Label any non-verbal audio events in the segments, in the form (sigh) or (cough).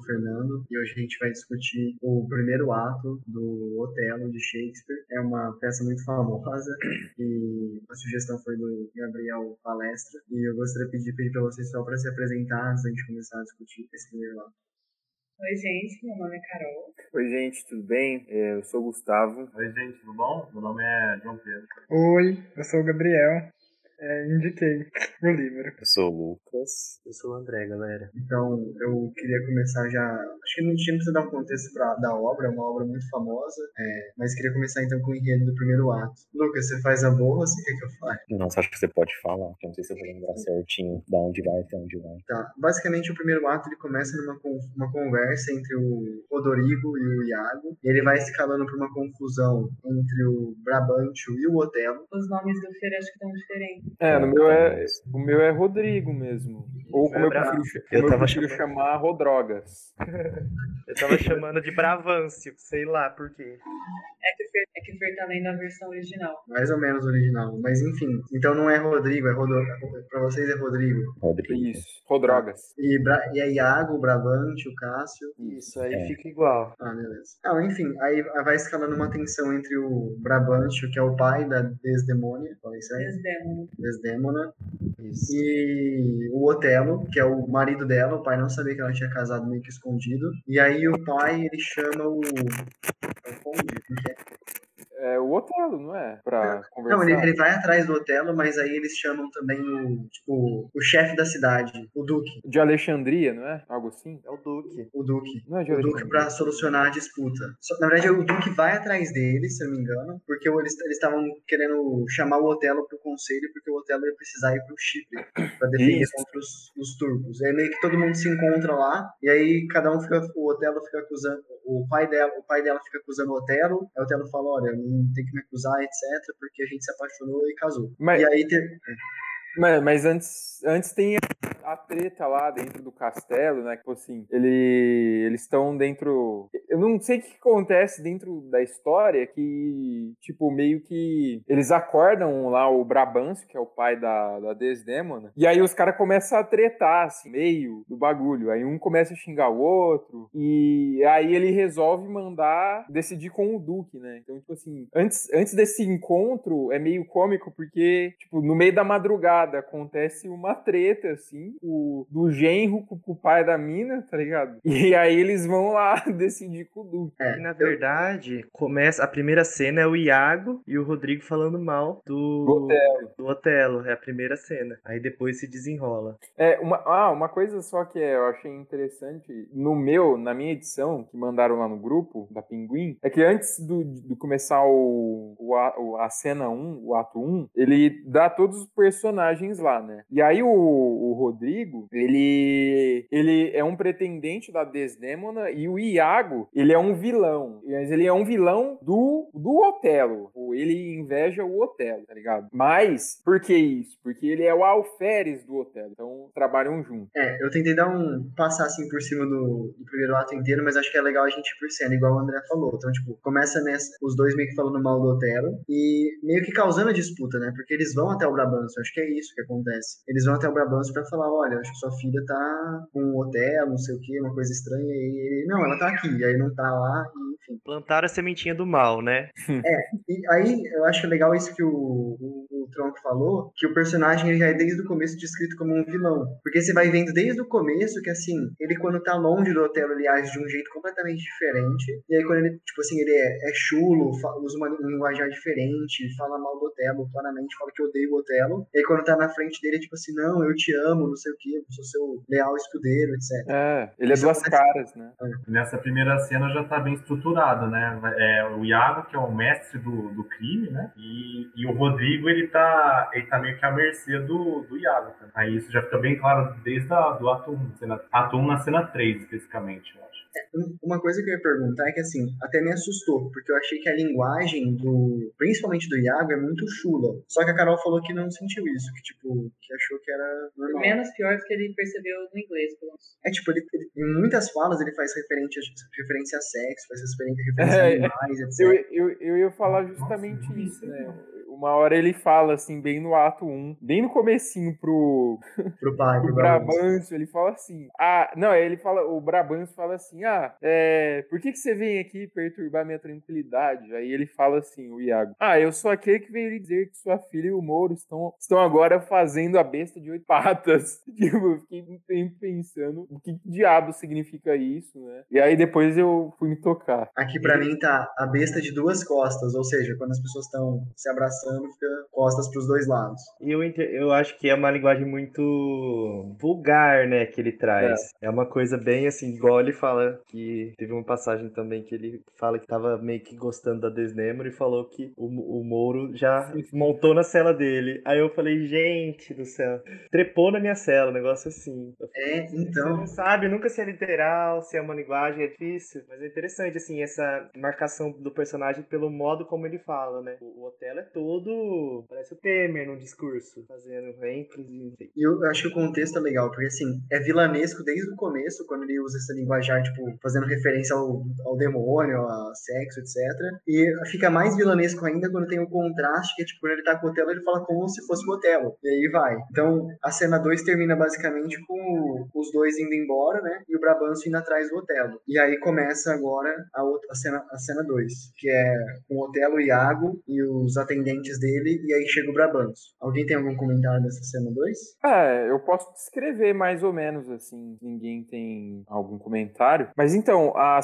Sou o Fernando e hoje a gente vai discutir o primeiro ato do Otelo de Shakespeare. É uma peça muito famosa e a sugestão foi do Gabriel Palestra. E eu gostaria de pedir, pedir para vocês só para se apresentar antes da gente começar a discutir esse primeiro ato. Oi, gente, meu nome é Carol. Oi, gente, tudo bem? É, Eu sou o Gustavo. Oi, gente, tudo bom? Meu nome é João Pedro. Oi, eu sou o Gabriel. É, indiquei (laughs) o livro. Eu sou o Lucas. Eu sou o André, galera. Então, eu queria começar já. Acho que a gente não precisa dar um contexto pra, da obra, é uma obra muito famosa, é, mas queria começar então com o enredo do primeiro ato. Lucas, você faz a boa ou você quer que eu fale? Nossa, acho que você pode falar. Eu não sei se eu vou lembrar certinho da onde vai até onde vai. Tá. Basicamente, o primeiro ato ele começa numa uma conversa entre o Rodorigo e o Iago. E ele vai escalando para uma confusão entre o Brabantio e o Otelo. Os nomes do Fer acho que estão diferentes. É, no meu é, o meu é Rodrigo mesmo. Ou como eu prefiro, Eu eu tava prefiro chamar Rodrogas. (laughs) Eu tava chamando de Bravâncio, sei lá por quê. É que Fer, é que o Fer tá lendo a versão original. Mais ou menos original. Mas enfim. Então não é Rodrigo, é Rodo... Pra vocês é Rodrigo. Rodrigo. Isso, Rodrogas. E, Bra... e é Iago, o Brabantio, o Cássio. Isso aí É. fica igual. Ah, beleza. Ah, enfim, aí vai escalando uma tensão entre o Brabantio, que é o pai da Desdemônia. Falei certo? Desdémono. Desdemona. Isso. E o Otelo, que é o marido dela, o pai não sabia que ela tinha casado meio que escondido. E aí o pai, ele chama o. é o conde? Que é? É o Otelo, não é? Pra conversar. Não, ele, ele vai atrás do Otelo, mas aí eles chamam também o, tipo, o chefe da cidade, o Duque. De Alexandria, não é? Algo assim? É o Duque. O Duque. Não é de O Duque pra solucionar a disputa. Só- na verdade, o Duque vai atrás dele, se eu não me engano, porque eles eles estavam querendo chamar o Otelo pro conselho, porque o Otelo ia precisar ir pro Chipre pra defender Isso. contra os, os turcos. E aí meio que todo mundo se encontra lá, e aí cada um fica, o Otelo fica acusando, o pai dela, o pai dela fica acusando o Otelo, aí o Otelo fala, olha, não tem que me acusar, etc, porque a gente se apaixonou e casou. Mas, E aí teve, mas, mas antes, antes tem a treta lá dentro do castelo, né? Tipo assim, ele, eles estão dentro. Eu não sei o que acontece dentro da história que, tipo, meio que eles acordam lá o Brabâncio, que é o pai da, da Desdemona, e aí os caras começam a tretar, assim, meio do bagulho. Aí um começa a xingar o outro, e aí ele resolve mandar decidir com o Duque, né? Então, tipo assim, antes, antes desse encontro é meio cômico, porque, tipo, no meio da madrugada acontece uma treta, assim, o, do genro com, com o pai da mina, tá ligado? (laughs) E aí eles vão lá (laughs) decidir com o Duque. é, na verdade, começa a primeira cena é o Iago e o Rodrigo falando mal do, Do Otelo. do Otelo. É a primeira cena. Aí depois se desenrola. É, uma, ah, uma coisa só que eu achei interessante, no meu, na minha edição, que mandaram lá no grupo da Pinguim, é que antes do, de começar o, o, a, a cena 1, o ato 1, ele dá todos os personagens lá, né? E aí o, o Rodrigo, ele, ele é um pretendente da Desdemona e o Iago, ele é um vilão. Mas ele é um vilão do, do Otelo. Ou Ele inveja o Otelo, tá ligado? Mas, por que isso? Porque ele é o alferes do Otelo. Então, trabalham juntos. É, eu tentei dar um. passar assim por cima do, do primeiro ato inteiro, mas acho que é legal a gente ir por cena, igual o André falou. Então, tipo, começa nessa, os dois meio que falando mal do Otero e meio que causando a disputa, né? Porque eles vão até o Brabantio, acho que é isso que acontece. Eles vão até o Brabantio pra falar: olha, acho que sua filha tá com o Otelo, não sei o que, uma coisa estranha, e ele, não, ela tá aqui, e aí não tá lá, e enfim. Plantaram a sementinha do mal, né? E aí eu acho legal isso que o, o, o Tronco falou, que o personagem ele já é desde o começo descrito como um vilão. Porque você vai vendo desde o começo que, assim, ele quando tá longe do Otelo, ele age de um jeito completamente diferente. E aí quando ele, tipo assim, ele é, é chulo, usa uma, um linguajar diferente, fala mal do Otelo, claramente fala que odeia o Otelo. E aí quando tá na frente dele, é tipo assim, não, eu te amo, não sei o que, eu sou seu leal escudeiro, etc. É, ele é Isso duas caras, né? Nessa primeira cena já tá bem estruturado, né? É o Iago, que é o mestre do, do crime, né? E, e o Rodrigo, ele tá, ele tá meio que à mercê do, do Iago. Aí isso já fica bem claro desde a, do ato 1, cena, ato 1 na cena 3, especificamente. Um- Uma coisa que eu ia perguntar é que, assim, até me assustou, porque eu achei que a linguagem do, principalmente do Iago, é muito chula. Só que a Carol falou que não sentiu isso, que, tipo, que achou que era normal. Menos pior do que ele percebeu no inglês, pelo menos. É, tipo, ele, ele- em muitas falas ele faz referência, referência a sexo, faz referência, referência a É, animais, etc. Eu, eu, eu ia falar justamente isso, né? Uma hora ele fala, assim, bem no ato 1, bem no comecinho pro, Pro pai, (laughs) pro pro. Brabâncio, ele fala assim, ah, não, ele fala, o Brabâncio fala assim, ah, é, por que que você vem aqui perturbar minha tranquilidade? Aí ele fala assim, o Iago, ah, eu sou aquele que veio lhe dizer que sua filha e o Moro estão, estão agora fazendo a besta de oito (laughs) patas. Tipo, eu fiquei um tempo pensando o que diabo significa isso, né? E aí depois eu fui me tocar. Aqui pra mim tá a besta de duas costas, ou seja, quando as pessoas estão se abraçando, fica costas pros dois lados. E eu, eu acho que é uma linguagem muito vulgar, né, que ele traz. É. uma coisa bem assim, igual ele fala que teve uma passagem também que ele fala que tava meio que gostando da Desnemo e falou que o, o Moro já montou na cela dele. Aí eu falei, gente do céu, trepou na minha cela, um negócio assim. Falei, É, Você então. não sabe nunca se é literal, se é uma linguagem, é difícil. Mas é interessante, assim, essa marcação do personagem pelo modo como ele fala, né? O, o Otelo é todo. Parece o Temer num discurso, fazendo ênfase. E eu acho que o contexto é legal, porque assim, é vilanesco desde o começo, quando ele usa essa linguajar, tipo, fazendo referência ao, ao demônio, a sexo, etc. E fica mais vilanesco ainda quando tem o contraste, que é tipo, quando ele tá com o Otelo, ele fala como se fosse o Otelo. E aí vai. Então, a cena 2 termina basicamente com os dois indo embora, né? E o Brabantio indo atrás do Otelo. E aí começa agora a, outra, a cena a cena 2, que é com o Otelo, Iago e os atendentes dele, e aí chega o Brabantio. Alguém tem algum comentário dessa cena 2? É, eu posso descrever mais ou menos assim, ninguém tem algum comentário. Mas então, a,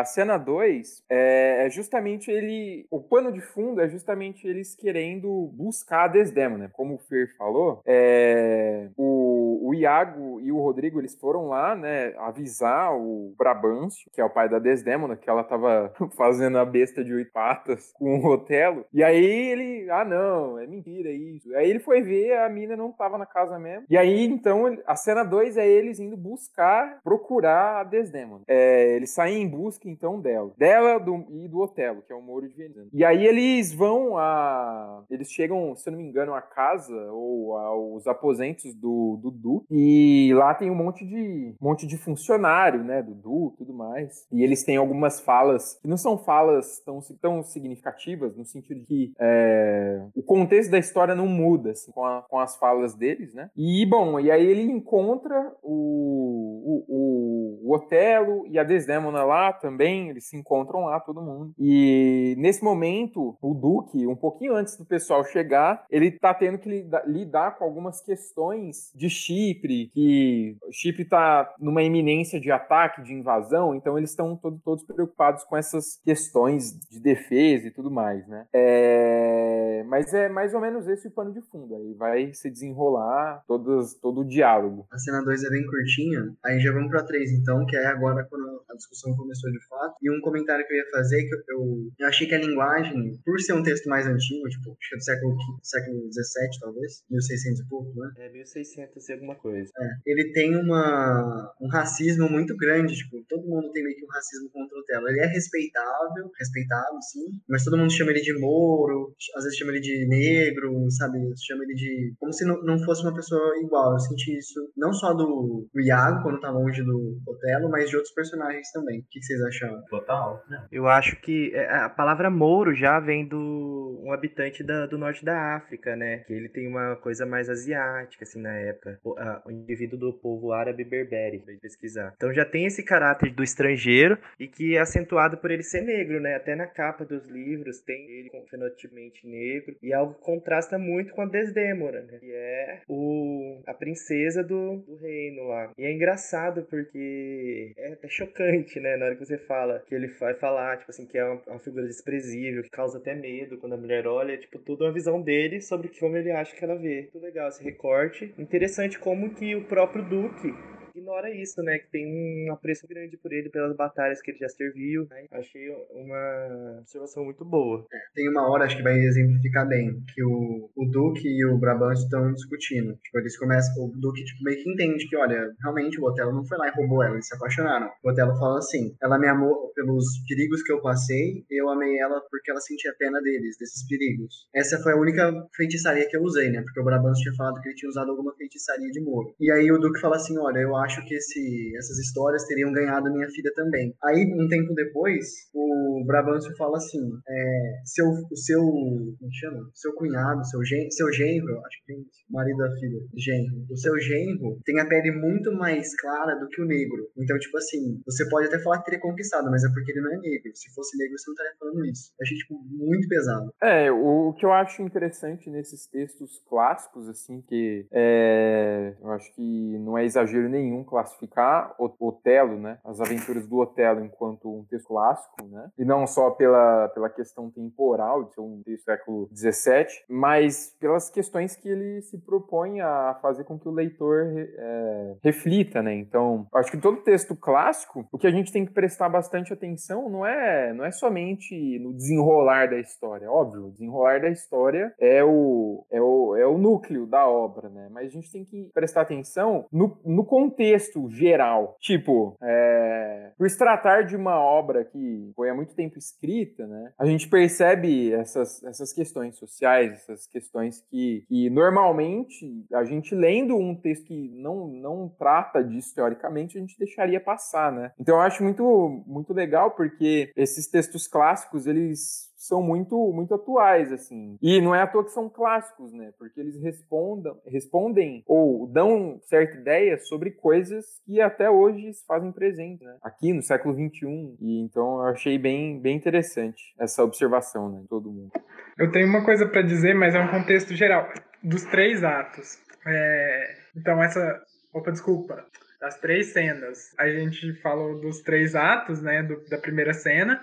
a cena 2 é, é justamente ele. O pano de fundo é justamente eles querendo buscar a Desdemona. Como o Fer falou, é, o, o Iago e o Rodrigo eles foram lá, né, avisar o Brabâncio, que é o pai da Desdemona, que ela tava (laughs) fazendo a besta de oito patas com o Otelo. E aí ele, ah não, é mentira isso. Aí ele foi ver, a mina não tava na casa mesmo. E aí então a cena 2 é eles indo buscar, procurar a Desdemona. É, eles saem em busca então dela. Dela do- e do Otelo, que é o Moro de Veneza. E aí eles vão a. Eles chegam, se eu não me engano, à casa ou aos aposentos do, do Duque. E lá tem um monte de monte de funcionário, né? E tudo mais. E eles têm algumas falas que não são falas tão, tão significativas, no sentido de que é, o contexto da história não muda assim, com, a- com as falas deles, né? E, bom, e aí ele encontra o, o, o, o Otelo e a Desdemona lá também, eles se encontram lá, todo mundo. E nesse momento, o Duque, um pouquinho antes do pessoal chegar, ele tá tendo que lida- lidar com algumas questões de Chipre, que o Chipre tá numa iminência de ataque, de invasão, então eles estão todo- todos preocupados com essas questões de defesa e tudo mais, né? É, Mas é mais ou menos esse o pano de fundo, aí vai se desenrolar todas, todo o diálogo. A cena 2 é bem curtinha, aí já vamos pra 3 então, que é agora quando a discussão começou de fato. E um comentário que eu ia fazer é que eu, eu, eu achei que a linguagem, por ser um texto mais antigo, tipo, acho que é do século, século XVII, talvez, 1600 e pouco, né? É 1600 e alguma coisa. É, ele tem uma, um racismo muito grande, tipo, todo mundo tem meio que um racismo contra o Telo. Ele é respeitável, respeitável, sim, mas todo mundo chama ele de Moro, às vezes chama ele de negro, sabe? Chama ele de. Como se não, não fosse uma pessoa igual. Eu senti isso não só do, do Iago, quando tá longe do Otelo, mas de outros personagens também. O que, vocês acharam? Total. Eu acho que é, a palavra Mouro já vem do um habitante da- do norte da África, né? Que ele tem uma coisa mais asiática, assim, na época. O, indivíduo do povo árabe berbere, pra pesquisar. Então já tem esse caráter do estrangeiro e que é acentuado por ele ser negro, né? Até na capa dos livros tem ele com fenotipamente negro e algo contrasta muito com a Desdémona, né? Que é o, a princesa do, do reino lá. E é engraçado porque é até chocante, né? Na hora que você fala que ele vai falar, tipo assim, que é uma, uma figura desprezível, que causa até medo quando a mulher olha, é, tipo, tudo uma visão dele sobre como ele acha que ela vê. Muito legal esse recorte. Interessante como que o próprio Duque ignora isso, né? Que tem um apreço grande por ele pelas batalhas que ele já serviu. Né? Achei uma observação muito boa. Tem uma hora, acho que vai exemplificar bem, que o, o Duque e o Brabant estão discutindo. Tipo, eles começam, o Duque tipo, meio que entende que, olha, realmente o Otelo não foi lá e roubou ela, eles se apaixonaram. O Otelo fala assim, ela me amou pelos perigos que eu passei, eu amei ela porque ela sentia pena deles, desses perigos. Essa foi a única feitiçaria que eu usei, né? Porque o Brabant tinha falado que ele tinha usado alguma feitiçaria de Moro. E aí o Duque fala assim, olha, eu acho que esse, essas histórias teriam ganhado minha filha também. Aí, um tempo depois, o Brabantio fala assim, é, seu, seu, como chama? Seu cunhado, seu, gen, seu genro, acho que tem marido da filha, genro. O seu genro tem a pele muito mais clara do que o negro. Então, tipo assim, você pode até falar que teria conquistado, mas é porque ele não é negro. Se fosse negro, você não estaria falando isso. Eu achei, tipo, muito pesado. É, o que eu acho interessante nesses textos clássicos, assim, que é, eu acho que não é exagero nenhum classificar o Otelo, né, as aventuras do Otelo enquanto um texto clássico, né, e não só pela, pela questão temporal de ser um texto do século XVII, mas pelas questões que ele se propõe a fazer com que o leitor é, reflita, né, então, acho que todo texto clássico, o que a gente tem que prestar bastante atenção não é, não é somente no desenrolar da história, óbvio, desenrolar da história é o, é o, é o núcleo da obra, né, mas a gente tem que prestar atenção no, no contexto geral, tipo, é, por se tratar de uma obra que foi há muito tempo escrita, né, a gente percebe essas, essas questões sociais, essas questões que, que normalmente a gente lendo um texto que não, não trata disso teoricamente, a gente deixaria passar, né. Então eu acho muito, muito legal porque esses textos clássicos, eles são muito muito atuais assim. E não é à toa que são clássicos, né? Porque eles respondam, respondem ou dão certa ideia sobre coisas que até hoje se fazem presente, né? Aqui no século 21. E então eu achei bem bem interessante essa observação, né, de todo mundo. Eu tenho uma coisa para dizer, mas é um contexto geral dos três atos. É... Então essa, opa, desculpa, das três cenas. A gente falou dos três atos, né, do, da primeira cena.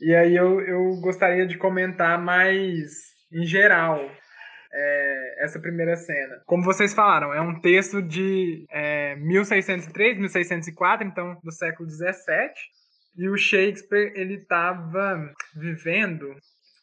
E aí eu, eu gostaria de comentar mais em geral é, essa primeira cena. Como vocês falaram, é um texto de é, 1603, 1604, então do século 17. E o Shakespeare ele estava vivendo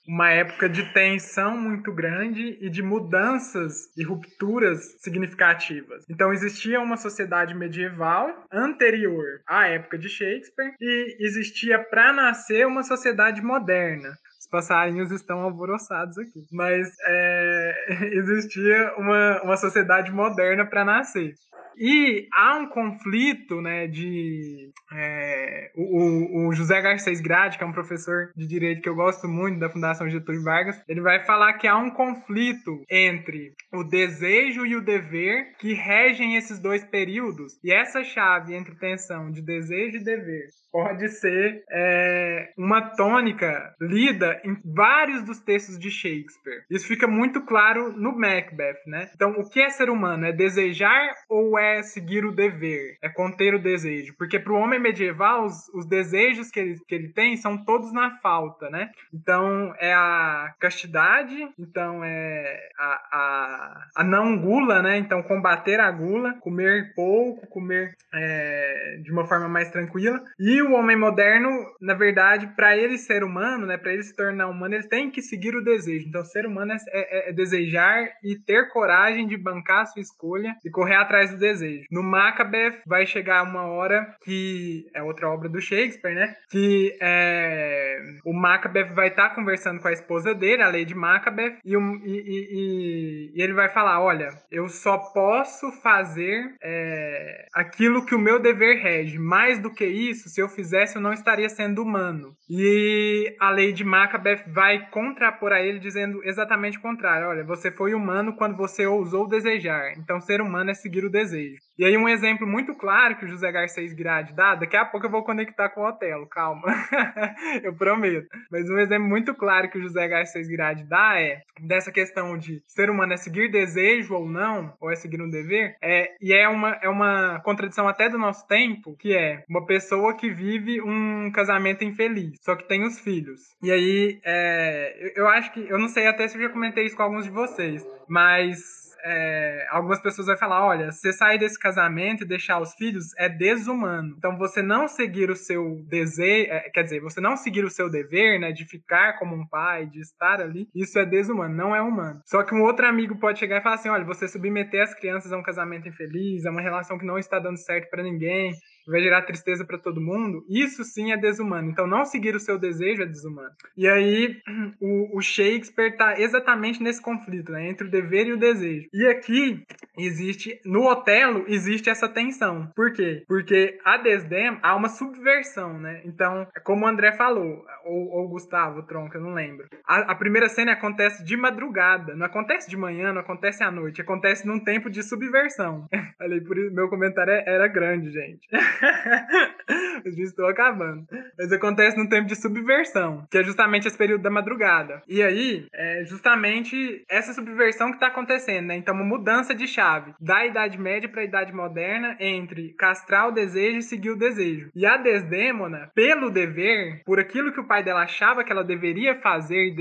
uma época de tensão muito grande e de mudanças e rupturas significativas. Então existia uma sociedade medieval anterior à época de Shakespeare e existia para nascer uma sociedade moderna. Os passarinhos estão alvoroçados aqui. Mas é, (laughs) existia uma, uma sociedade moderna para nascer. E há um conflito, né, de... É, o, o, José Garcês Grade, que é um professor de direito que eu gosto muito da Fundação Getúlio Vargas, ele vai falar que há um conflito entre o desejo e o dever que regem esses dois períodos. E essa chave entre tensão de desejo e dever pode ser é, uma tônica lida em vários dos textos de Shakespeare. Isso fica muito claro no Macbeth, né? Então, o que é ser humano? É desejar ou é seguir o dever? É conter o desejo? Porque para o homem medieval, os, os, desejos que ele, que ele tem são todos na falta, né? Então, é a castidade, então é a, a, a não gula, né? Então, combater a gula, comer pouco, comer é, de uma forma mais tranquila. E o homem moderno, na verdade, para ele ser humano, né, para ele se tornar humano, ele tem que seguir o desejo. Então, ser humano é, é, é, desejar e ter coragem de bancar a sua escolha e correr atrás do desejo. No Macbeth vai chegar uma hora que é outra obra do Shakespeare, né, que é, o Macbeth vai estar tá conversando com a esposa dele, a Lady Macbeth, e, um, e, e, e, ele vai falar, olha, eu só posso fazer é, aquilo que o meu dever rege. Mais do que isso, se eu fizesse, eu não estaria sendo humano. E a Lady Macbeth vai contrapor a ele dizendo exatamente o contrário. Olha, você foi humano quando você ousou desejar. Então, ser humano é seguir o desejo. E aí, um exemplo muito claro que o José Garcês Grade dá, daqui a pouco eu vou conectar com o Otelo, calma. (laughs) eu prometo. Mas um exemplo muito claro que o José Garcês Grade dá é dessa questão de ser humano é seguir desejo ou não, ou é seguir um dever, é, e é uma, é uma contradição até do nosso tempo, que é uma pessoa que vive um casamento infeliz, só que tem os filhos. E aí, é, eu, eu acho que, eu não sei até se eu já comentei isso com alguns de vocês, mas é, algumas pessoas vão falar: olha, você sair desse casamento e deixar os filhos é desumano. Então, você não seguir o seu desejo, é, quer dizer, você não seguir o seu dever, né, de ficar como um pai, de estar ali, isso é desumano, não é humano. Só que um outro amigo pode chegar e falar assim: olha, você submeter as crianças a um casamento infeliz, a uma relação que não está dando certo para ninguém, vai gerar tristeza para todo mundo, isso sim é desumano. Então, não seguir o seu desejo é desumano. E aí, (clears throat) o, o Shakespeare está exatamente nesse conflito, né, entre o dever e o desejo. E aqui existe, no Otelo, existe essa tensão. Por quê? Porque a Desdém há uma subversão, né? Então, como o André falou, ou, ou Gustavo Tronca, não lembro. A, a, primeira cena acontece de madrugada, não acontece de manhã, não acontece à noite, acontece num tempo de subversão. (laughs) Falei, por isso meu comentário é, era grande, gente. (laughs) (laughs) Os estou acabando. Mas acontece num tempo de subversão, que é justamente esse período da madrugada. E aí, é justamente essa subversão que está acontecendo, né? Então, uma mudança de chave da Idade Média para a Idade Moderna entre castrar o desejo e seguir o desejo. E a Desdêmona, pelo dever, por aquilo que o pai dela achava que ela deveria fazer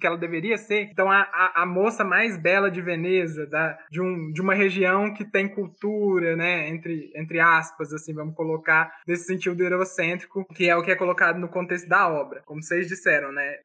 que ela deveria ser, então a, a, a moça mais bela de Veneza, da, de, um, de uma região que tem cultura, né? Entre, entre aspas, assim, vamos colocar, nesse sentido eurocêntrico, que é o que é colocado no contexto da obra. Como vocês disseram, né?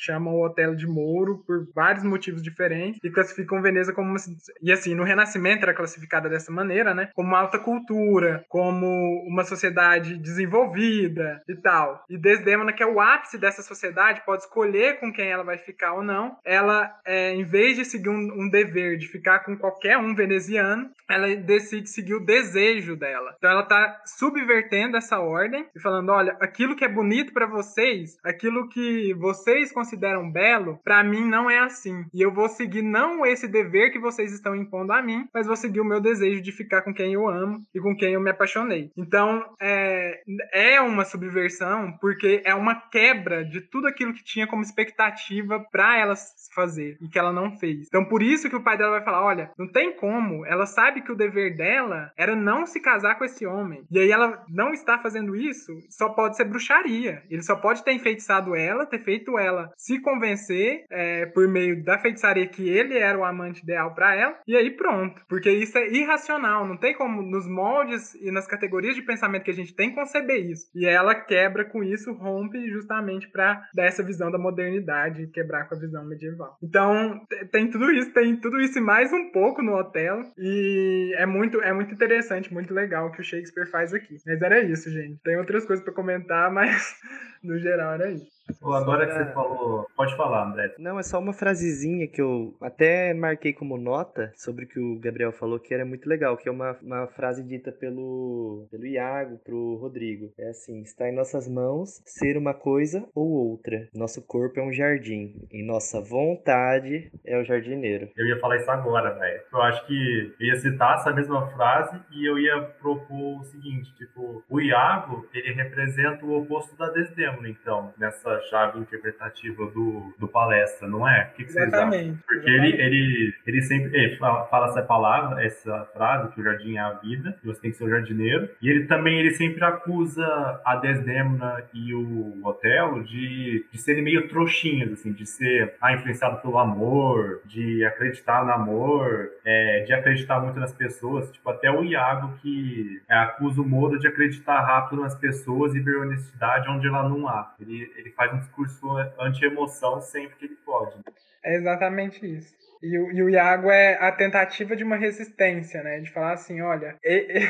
Chamam o Otelo de Mouro por vários motivos diferentes e classificam Veneza como uma, e assim no Renascimento era classificada dessa maneira, né? Como alta cultura, como uma sociedade desenvolvida e tal. E Desdemona, que é o ápice dessa sociedade, pode escolher com quem ela vai ficar ou não. Ela, é, em vez de seguir um, um dever de ficar com qualquer um veneziano, ela decide seguir o desejo dela. Então ela tá subvertendo essa ordem e falando, olha, aquilo que é bonito para vocês, aquilo que vocês consideram belo, para mim não é assim. E eu vou seguir não esse dever que vocês estão impondo a mim, mas vou seguir o meu desejo de ficar com quem eu amo e com quem eu me apaixonei. Então, é, é uma subversão porque é uma quebra de tudo aquilo que tinha como expectativa para ela fazer e que ela não fez. Então, por isso que o pai dela vai falar: olha, não tem como. Ela sabe que o dever dela era não se casar com esse homem. E aí ela não está fazendo isso, só pode ser bruxaria. Ele só pode ter enfeitiçado ela, ter feito ela se convencer é, por meio da feitiçaria que ele era o amante ideal para ela, e aí pronto. Porque isso é irracional, não tem como nos moldes e nas categorias de pensamento que a gente tem conceber isso. E ela quebra com isso, rompe justamente para dar essa visão da modernidade quebrar com a visão medieval. Então, tem tudo isso, tem tudo isso e mais um pouco no hotel, e é muito, é muito interessante, muito legal o que o Shakespeare faz aqui. Mas era isso, gente. Tem outras coisas para comentar, (laughs) mas no geral era isso. Pô, agora que você falou. Pode falar, André. Não, é só uma frasezinha que eu até marquei como nota sobre o que o Gabriel falou, que era muito legal, que é uma, uma frase dita pelo, pelo Iago pro Rodrigo. É assim: está em nossas mãos ser uma coisa ou outra. Nosso corpo é um jardim. E nossa vontade é o jardineiro. Eu ia falar isso agora, velho. Eu acho que eu ia citar essa mesma frase e eu ia propor o seguinte: tipo, o Iago, ele representa o oposto da Desdemona, então, nessa chave interpretativa do, do palestra, não é? O que, que vocês acham? Porque ele, ele, ele sempre ele fala, fala, essa palavra, essa frase, que o jardim é a vida, que você tem que ser o jardineiro, e ele também ele sempre acusa a Desdemona e o Otelo de, de serem meio trouxinhas, assim, de ser ah, influenciado pelo amor, de acreditar no amor, é, de acreditar muito nas pessoas, tipo, até o Iago que é, acusa o Moro de acreditar rápido nas pessoas e ver honestidade onde ela não há. Ele, ele faz um discurso anti-emoção sempre que ele pode. É exatamente isso. E o, e o Iago é a tentativa de uma resistência, né? De falar assim, olha, e, e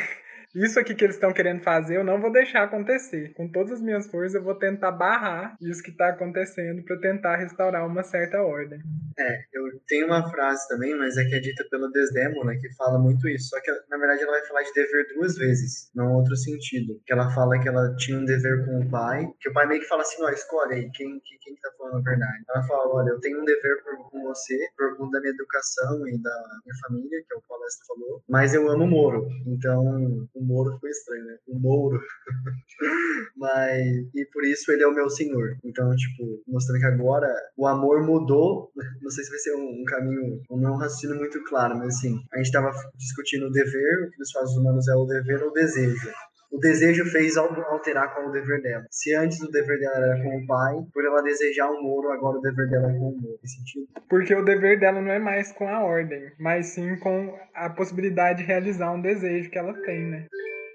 isso aqui que eles estão querendo fazer, eu não vou deixar acontecer. Com todas as minhas forças, eu vou tentar barrar isso que está acontecendo para tentar restaurar uma certa ordem. É, eu tenho uma frase também, mas é que é dita pela Desdemona, que fala muito isso. Só que, na verdade, ela vai falar de dever duas vezes, não outro sentido. Que ela fala que ela tinha um dever com o pai, que o pai meio que fala assim, ó, escolhe aí, quem, quem, quem tá falando a verdade. Ela fala, olha, eu tenho um dever por, com você, por conta da minha educação e da minha família, que é o palestra falou, mas eu amo o Moro. Então, o Moro ficou estranho, né? O Mouro. (laughs) Mas, e por isso ele é o meu senhor. Então, tipo, mostrando que agora o amor mudou. Não sei se vai ser um, um caminho, um não raciocínio muito claro, mas assim, a gente tava discutindo o dever, o que nos faz humanos é o dever ou o desejo. O desejo fez al- alterar qual o dever dela. Se antes o dever dela era com o pai, por ela desejar o Moro, agora o dever dela é com o Moro. Sentido? Porque o dever dela não é mais com a ordem, mas sim com a possibilidade de realizar um desejo que ela tem, né?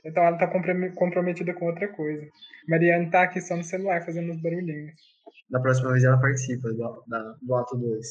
Então ela tá comprom- comprometida com outra coisa. Mariane tá aqui só no celular fazendo os barulhinhos. Da próxima vez ela participa do, da- do ato 2.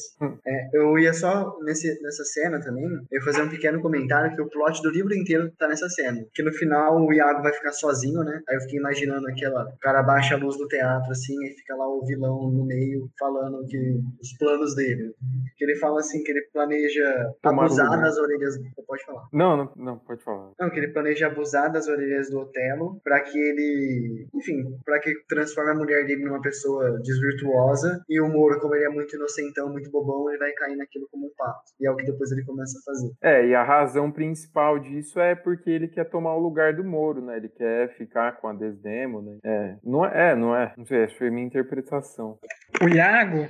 É, eu ia só, nesse, nessa cena também, eu ia fazer um pequeno comentário que o plot do livro inteiro tá nessa cena. Que no final o Iago vai ficar sozinho, né? Aí eu fiquei imaginando aquela. O cara baixa a luz do teatro, assim, e fica lá o vilão no meio falando que os planos dele. Que ele fala assim, que ele planeja Tomar abusar lugar. das orelhas. Pode falar. Não, não, não, pode falar. Não, que ele planeja abusar das orelhas do Otelo pra que ele, enfim, pra que transforme a mulher dele numa pessoa desvirtuosa e o Moro, como ele é muito inocentão, muito bobão, ele vai cair naquilo como um pato. E é o que depois ele começa a fazer. É, e a razão principal disso é porque ele quer tomar o lugar do Moro, né? Ele quer ficar com a Desdemona. É, não é, é, não é. Não sei, acho que foi minha interpretação. O Iago,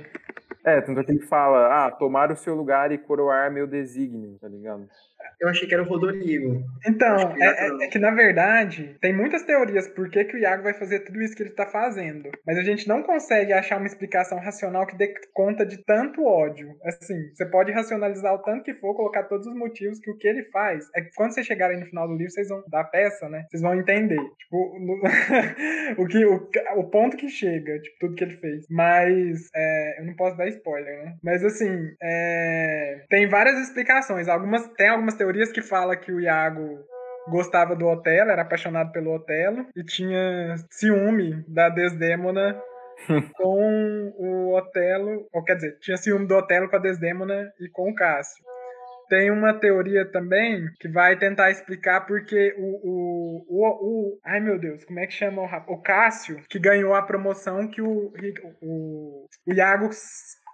É, tanto é que ele fala, ah, tomar o seu lugar e coroar meu desígnio, tá ligado? Eu achei que era o Rodrigo. Então, que é, é- é que na verdade, tem muitas teorias por que, que o Iago vai fazer tudo isso que ele tá fazendo. Mas a gente não consegue achar uma explicação racional que dê conta de tanto ódio. Assim, você pode racionalizar o tanto que for, colocar todos os motivos que o que ele faz. É que quando vocês chegarem no final do livro, vocês vão da peça, né? Vocês vão entender. Tipo, no- (laughs) o, que, o, o ponto que chega, tipo, tudo que ele fez. Mas é, eu não posso dar spoiler, né? Mas assim, é, tem várias explicações. Algumas, tem algumas teorias que falam que o Iago gostava do Otelo, era apaixonado pelo Otelo e tinha ciúme da Desdémona (laughs) com o Otelo, ou quer dizer, tinha ciúme do Otelo com a Desdémona e com o Cássio. Tem uma teoria também que vai tentar explicar porque o, o, o, o- ai meu Deus, como é que chama o? O Cássio, que ganhou a promoção que o, o, o Iago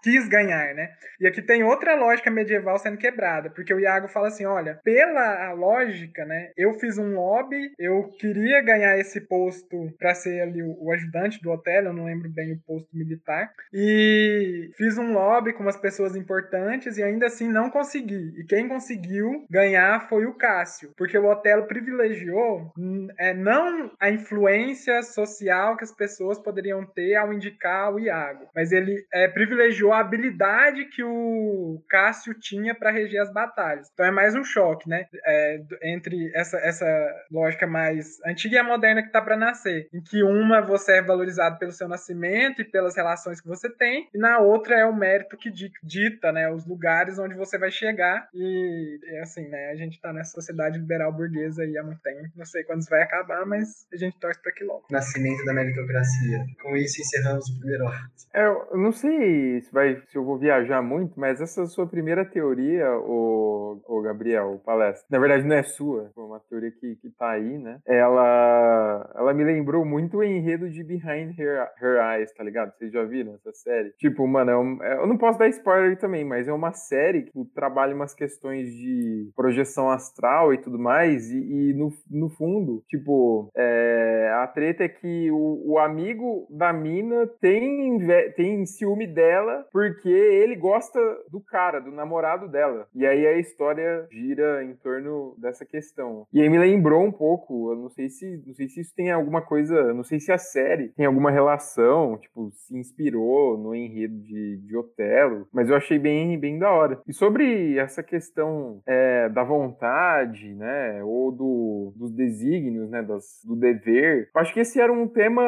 quis ganhar, né? E aqui tem outra lógica medieval sendo quebrada, porque o Iago fala assim, olha, pela lógica, né, eu fiz um lobby, eu queria ganhar esse posto para ser ali o, o ajudante do hotel, eu não lembro bem o posto militar, e fiz um lobby com umas pessoas importantes e ainda assim não consegui. E quem conseguiu ganhar foi o Cássio, porque o Otelo privilegiou hum, é, não a influência social que as pessoas poderiam ter ao indicar o Iago, mas ele é, privilegiou a habilidade que o Cássio tinha para reger as batalhas. Então é mais um choque, né? É, entre essa, essa lógica mais antiga e a moderna que está para nascer, em que uma você é valorizado pelo seu nascimento e pelas relações que você tem, e na outra é o mérito que di- dita, né? Os lugares onde você vai chegar. E é assim, né? A gente está nessa sociedade liberal burguesa aí há muito tempo. Não sei quando isso vai acabar, mas a gente torce para que logo. Nascimento da meritocracia. Com isso encerramos o primeiro ato. É, eu não sei se, vai, se eu vou viajar muito, mas essa sua primeira teoria, o, o Gabriel, o palestra, na verdade não é sua, foi uma teoria que, que tá aí, né? Ela, ela me lembrou muito o enredo de Behind Her, Her Eyes, tá ligado? Vocês já viram essa série? Tipo, mano, é um- é- eu não posso dar spoiler também, mas é uma série que trabalha umas questões de projeção astral e tudo mais, e, e no, no fundo, tipo, é, a treta é que o, o amigo da mina tem, tem ciúme dela porque ele gosta do cara, do namorado dela. E aí a história gira em torno dessa questão. E aí me lembrou um pouco, eu não sei se, não sei se isso tem alguma coisa, não sei se a série tem alguma relação, tipo, se inspirou no enredo de, de Otelo, mas eu achei bem, bem da hora. E sobre essa questão é, da vontade, né, ou do, dos desígnios, né, das, do dever, eu acho que esse era um tema,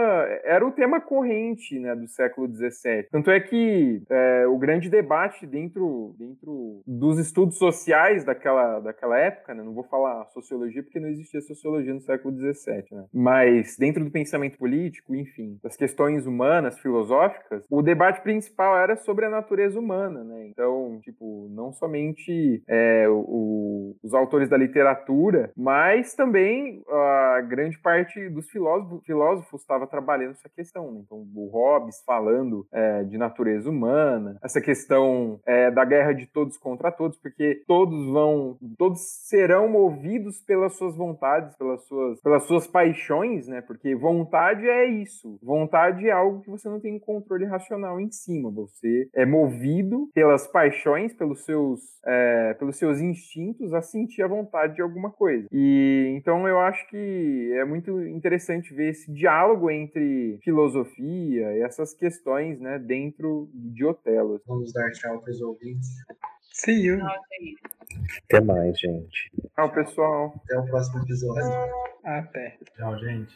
era o tema corrente, né, do século XVII. Tanto é que é, o grande debate dentro, dentro dos estudos sociais daquela, daquela época, né, não vou falar sociologia porque não existia sociologia no século XVII, né, mas dentro do pensamento político, enfim, das questões humanas, filosóficas, o debate principal era sobre a natureza humana, né, então, tipo, não somente é, o- os autores da literatura, mas também a grande parte dos filósofos filósofos estava trabalhando essa questão. Né? Então, o Hobbes falando é, de natureza humana, humana, essa questão é, da guerra de todos contra todos, porque todos vão, todos serão movidos pelas suas vontades, pelas suas, pelas suas paixões, né? Porque vontade é isso. Vontade é algo que você não tem controle racional em cima. Você é movido pelas paixões, pelos seus, é, pelos seus instintos a sentir a vontade de alguma coisa. E então eu acho que é muito interessante ver esse diálogo entre filosofia e essas questões, né, dentro de Otelo. Vamos dar tchau para os ouvintes. See you. Até mais, gente. Tchau, pessoal. Até o próximo episódio. Até. Tchau, gente.